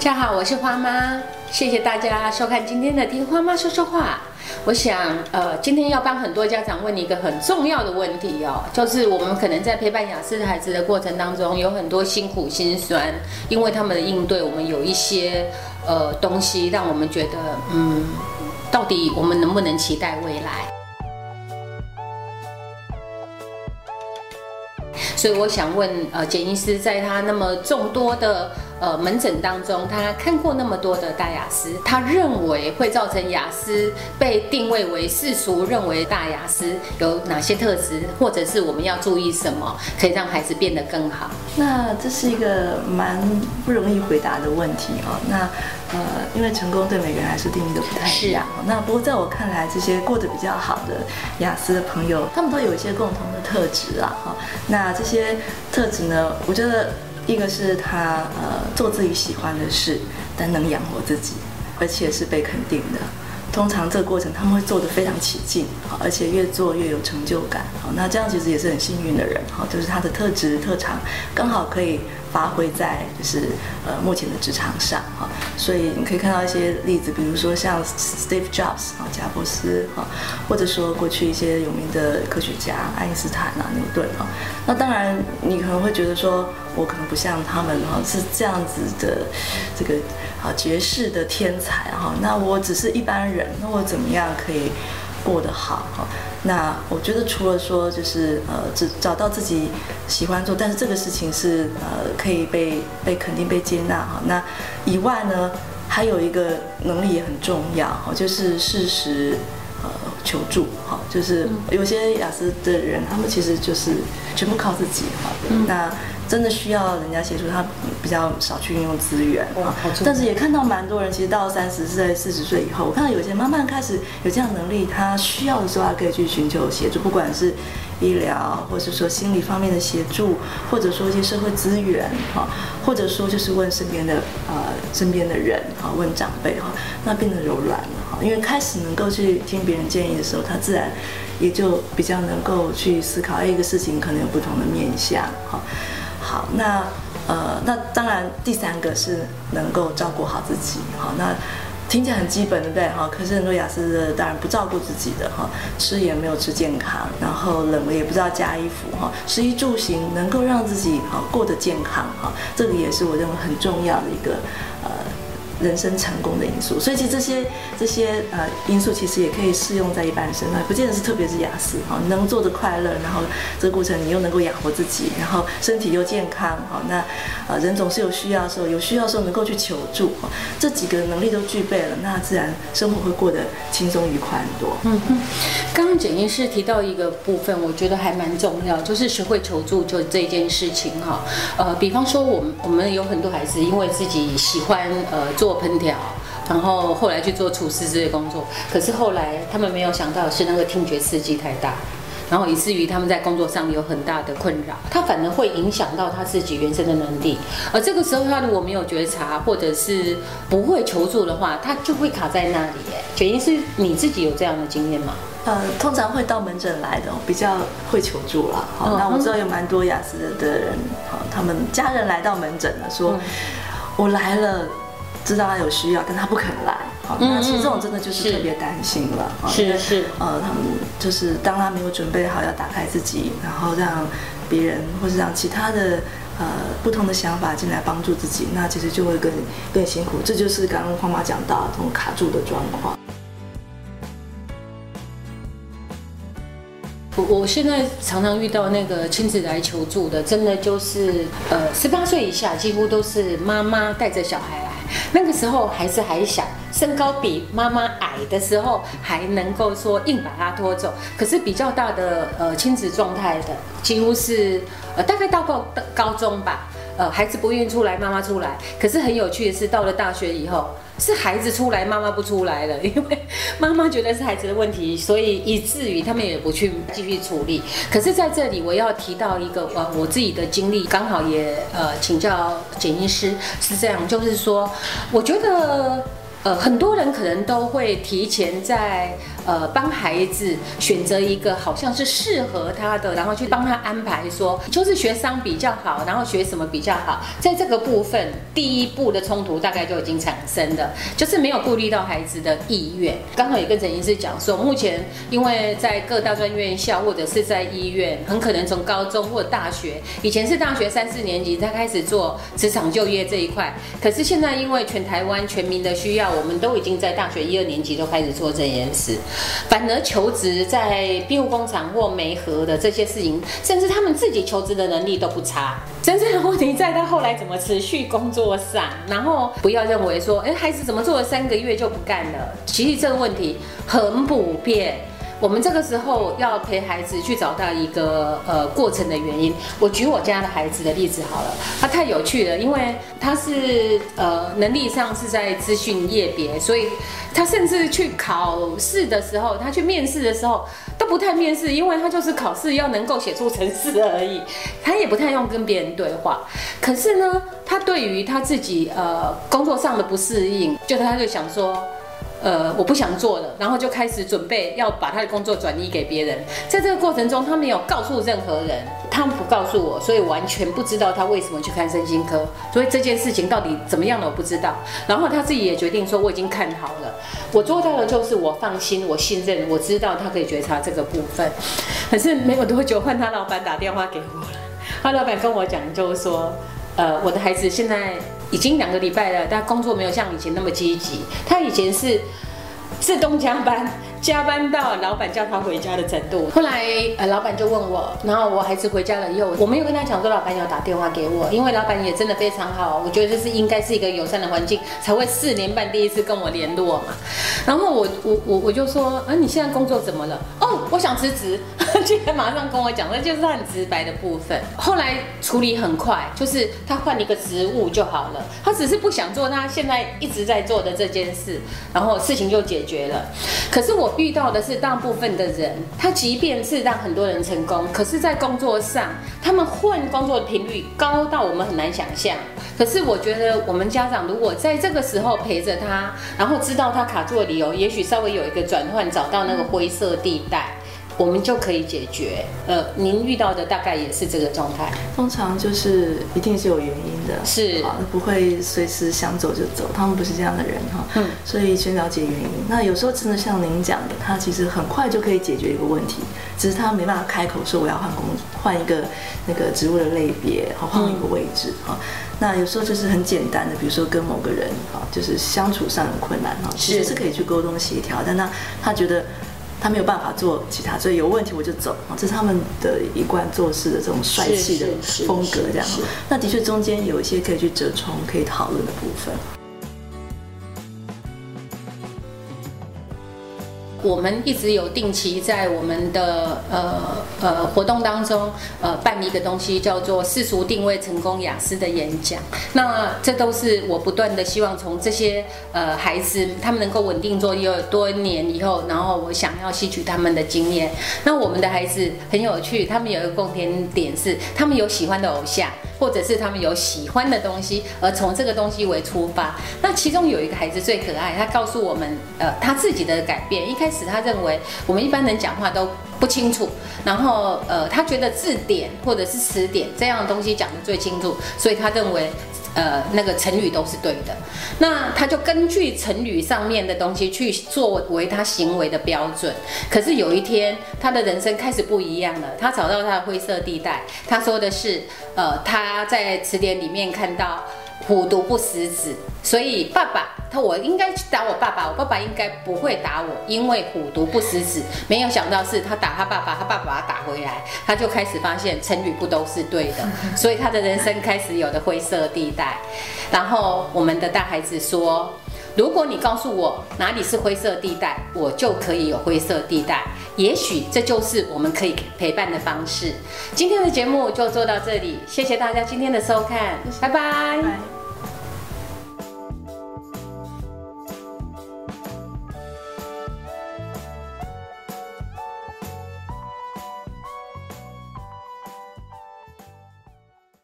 家好，我是花妈，谢谢大家收看今天的《听花妈说说话》。我想，呃，今天要帮很多家长问一个很重要的问题哦，就是我们可能在陪伴雅思孩子的过程当中，有很多辛苦心酸，因为他们的应对，我们有一些呃东西，让我们觉得，嗯，到底我们能不能期待未来？所以我想问，呃，简医师在他那么众多的呃门诊当中，他看过那么多的大雅思，他认为会造成雅思被定位为世俗认为大雅思有哪些特质，或者是我们要注意什么，可以让孩子变得更好？那这是一个蛮不容易回答的问题哦。那呃，因为成功对每个人来说定义都不太一样。那不过在我看来，这些过得比较好的雅思的朋友，他们都有一些共同的特质啊。哈，那这些特质呢，我觉得一个是他呃做自己喜欢的事，但能养活自己，而且是被肯定的。通常这个过程他们会做得非常起劲，而且越做越有成就感，好，那这样其实也是很幸运的人，好，就是他的特质特长刚好可以发挥在就是呃目前的职场上，哈，所以你可以看到一些例子，比如说像 Steve Jobs 啊，贾伯斯，哈，或者说过去一些有名的科学家，爱因斯坦啊，牛顿，啊，那当然你可能会觉得说。我可能不像他们哈，是这样子的，这个啊绝世的天才哈。那我只是一般人，那我怎么样可以过得好哈？那我觉得除了说就是呃，只找到自己喜欢做，但是这个事情是呃可以被被肯定被接纳哈。那以外呢，还有一个能力也很重要哈，就是适时呃求助哈。就是有些雅思的人，他们其实就是全部靠自己哈。那真的需要人家协助，他比较少去运用资源啊。但是也看到蛮多人，其实到三十岁、四十岁以后，我看到有些慢慢开始有这样能力，他需要的时候，他可以去寻求协助，不管是医疗，或者说心理方面的协助，或者说一些社会资源哈，或者说就是问身边的呃身边的人哈，问长辈哈，那变得柔软了哈。因为开始能够去听别人建议的时候，他自然也就比较能够去思考，哎，一个事情可能有不同的面向哈。好，那呃，那当然，第三个是能够照顾好自己。好，那听起来很基本，对不对？哈，可是很多雅思的当然不照顾自己的哈，吃也没有吃健康，然后冷了也不知道加衣服哈，食衣住行能够让自己哈过得健康哈，这个也是我认为很重要的一个呃。人生成功的因素，所以其实这些这些呃因素其实也可以适用在一般身上，不见得是特别是雅思哈，能做的快乐，然后这个过程你又能够养活自己，然后身体又健康哈，那呃人总是有需要的时候，有需要的时候能够去求助，这几个能力都具备了，那自然生活会过得轻松愉快很多。嗯哼，刚刚简医师提到一个部分，我觉得还蛮重要，就是学会求助就这件事情哈，呃，比方说我们我们有很多孩子因为自己喜欢呃做。做烹调，然后后来去做厨师这些工作，可是后来他们没有想到是那个听觉刺激太大，然后以至于他们在工作上有很大的困扰，他反而会影响到他自己原生的能力。而这个时候他如果没有觉察，或者是不会求助的话，他就会卡在那里。哎，原因是你自己有这样的经验吗？呃，通常会到门诊来的比较会求助了。好，那我知道有蛮多雅思的人，好，他们家人来到门诊了，说我来了。知道他有需要，但他不肯来。好，那其实这种真的就是特别担心了。是是，呃，他们就是当他没有准备好要打开自己，然后让别人或是让其他的呃不同的想法进来帮助自己，那其实就会更更辛苦。这就是刚刚花妈讲到这种卡住的状况。我现在常常遇到那个亲子来求助的，真的就是呃十八岁以下，几乎都是妈妈带着小孩来。那个时候孩子还小，身高比妈妈矮的时候，还能够说硬把他拖走。可是比较大的呃亲子状态的，几乎是呃大概到高高中吧，呃孩子不愿意出来，妈妈出来。可是很有趣的是，到了大学以后。是孩子出来，妈妈不出来了，因为妈妈觉得是孩子的问题，所以以至于他们也不去继续处理。可是在这里，我要提到一个呃我自己的经历，刚好也呃请教简医师是这样，就是说，我觉得呃很多人可能都会提前在。呃帮孩子选择一个好像是适合他的，然后去帮他安排说就是学商比较好，然后学什么比较好，在这个部分第一步的冲突大概就已经产生了，就是没有顾虑到孩子的意愿。刚好也跟陈医师讲说，目前因为在各大专院校或者是在医院，很可能从高中或大学，以前是大学三四年级才开始做职场就业这一块，可是现在因为全台湾全民的需要，我们都已经在大学一二年级都开始做这件事，反而求职在庇护工厂或媒合的这些事情，甚至他们自己求职的能力都不差。真正的问题在他后来怎么持续工作上，然后不要认为说，哎，孩子怎么做了三个月就不干了？其实这个问题很普遍。我们这个时候要陪孩子去找到一个呃过程的原因。我举我家的孩子的例子好了，他太有趣了，因为他是呃能力上是在资讯业别，所以他甚至去考试的时候，他去面试的时候都不太面试，因为他就是考试要能够写出程式而已，他也不太用跟别人对话。可是呢，他对于他自己呃工作上的不适应，就他就想说。呃，我不想做了，然后就开始准备要把他的工作转移给别人。在这个过程中，他没有告诉任何人，他不告诉我，所以完全不知道他为什么去看身心科。所以这件事情到底怎么样的，我不知道。然后他自己也决定说，我已经看好了，我做到的就是我放心，我信任，我知道他可以觉察这个部分。可是没有多久，换他老板打电话给我了。他老板跟我讲，就是说，呃，我的孩子现在。已经两个礼拜了，但工作没有像以前那么积极。他以前是自动加班。加班到老板叫他回家的程度。后来，呃，老板就问我，然后我孩子回家了以后，我没有跟他讲说老板有打电话给我，因为老板也真的非常好，我觉得这是应该是一个友善的环境，才会四年半第一次跟我联络嘛。然后我我我我就说，啊，你现在工作怎么了？哦，我想辞职，竟然马上跟我讲，那就是很直白的部分。后来处理很快，就是他换了一个职务就好了，他只是不想做他现在一直在做的这件事，然后事情就解决了。可是我。遇到的是大部分的人，他即便是让很多人成功，可是，在工作上，他们换工作的频率高到我们很难想象。可是，我觉得我们家长如果在这个时候陪着他，然后知道他卡住的理由，也许稍微有一个转换，找到那个灰色地带。我们就可以解决。呃，您遇到的大概也是这个状态。通常就是一定是有原因的，是啊，不会随时想走就走。他们不是这样的人哈。嗯。所以先了解原因。那有时候真的像您讲的，他其实很快就可以解决一个问题，只是他没办法开口说我要换工，换一个那个职务的类别，好换一个位置哈。那有时候就是很简单的，比如说跟某个人哈，就是相处上很困难哈，其实是可以去沟通协调，但他他觉得。他没有办法做其他，所以有问题我就走啊，这是他们的一贯做事的这种帅气的风格，这样。那的确中间有一些可以去折冲、可以讨论的部分。我们一直有定期在我们的呃呃活动当中呃办一个东西，叫做世俗定位成功雅思的演讲。那这都是我不断的希望从这些呃孩子他们能够稳定做有多年以后，然后我想要吸取他们的经验。那我们的孩子很有趣，他们有一个共同点是，他们有喜欢的偶像。或者是他们有喜欢的东西，而从这个东西为出发。那其中有一个孩子最可爱，他告诉我们，呃，他自己的改变。一开始他认为我们一般人讲话都不清楚，然后呃，他觉得字典或者是词典这样的东西讲得最清楚，所以他认为。呃，那个成语都是对的，那他就根据成语上面的东西去作为他行为的标准。可是有一天，他的人生开始不一样了，他找到他的灰色地带。他说的是，呃，他在词典里面看到。虎毒不食子，所以爸爸他我应该去打我爸爸，我爸爸应该不会打我，因为虎毒不食子。没有想到是他打他爸爸，他爸爸把他打回来，他就开始发现成语不都是对的，所以他的人生开始有的灰色地带。然后我们的大孩子说。如果你告诉我哪里是灰色地带，我就可以有灰色地带。也许这就是我们可以陪伴的方式。今天的节目就做到这里，谢谢大家今天的收看，拜拜。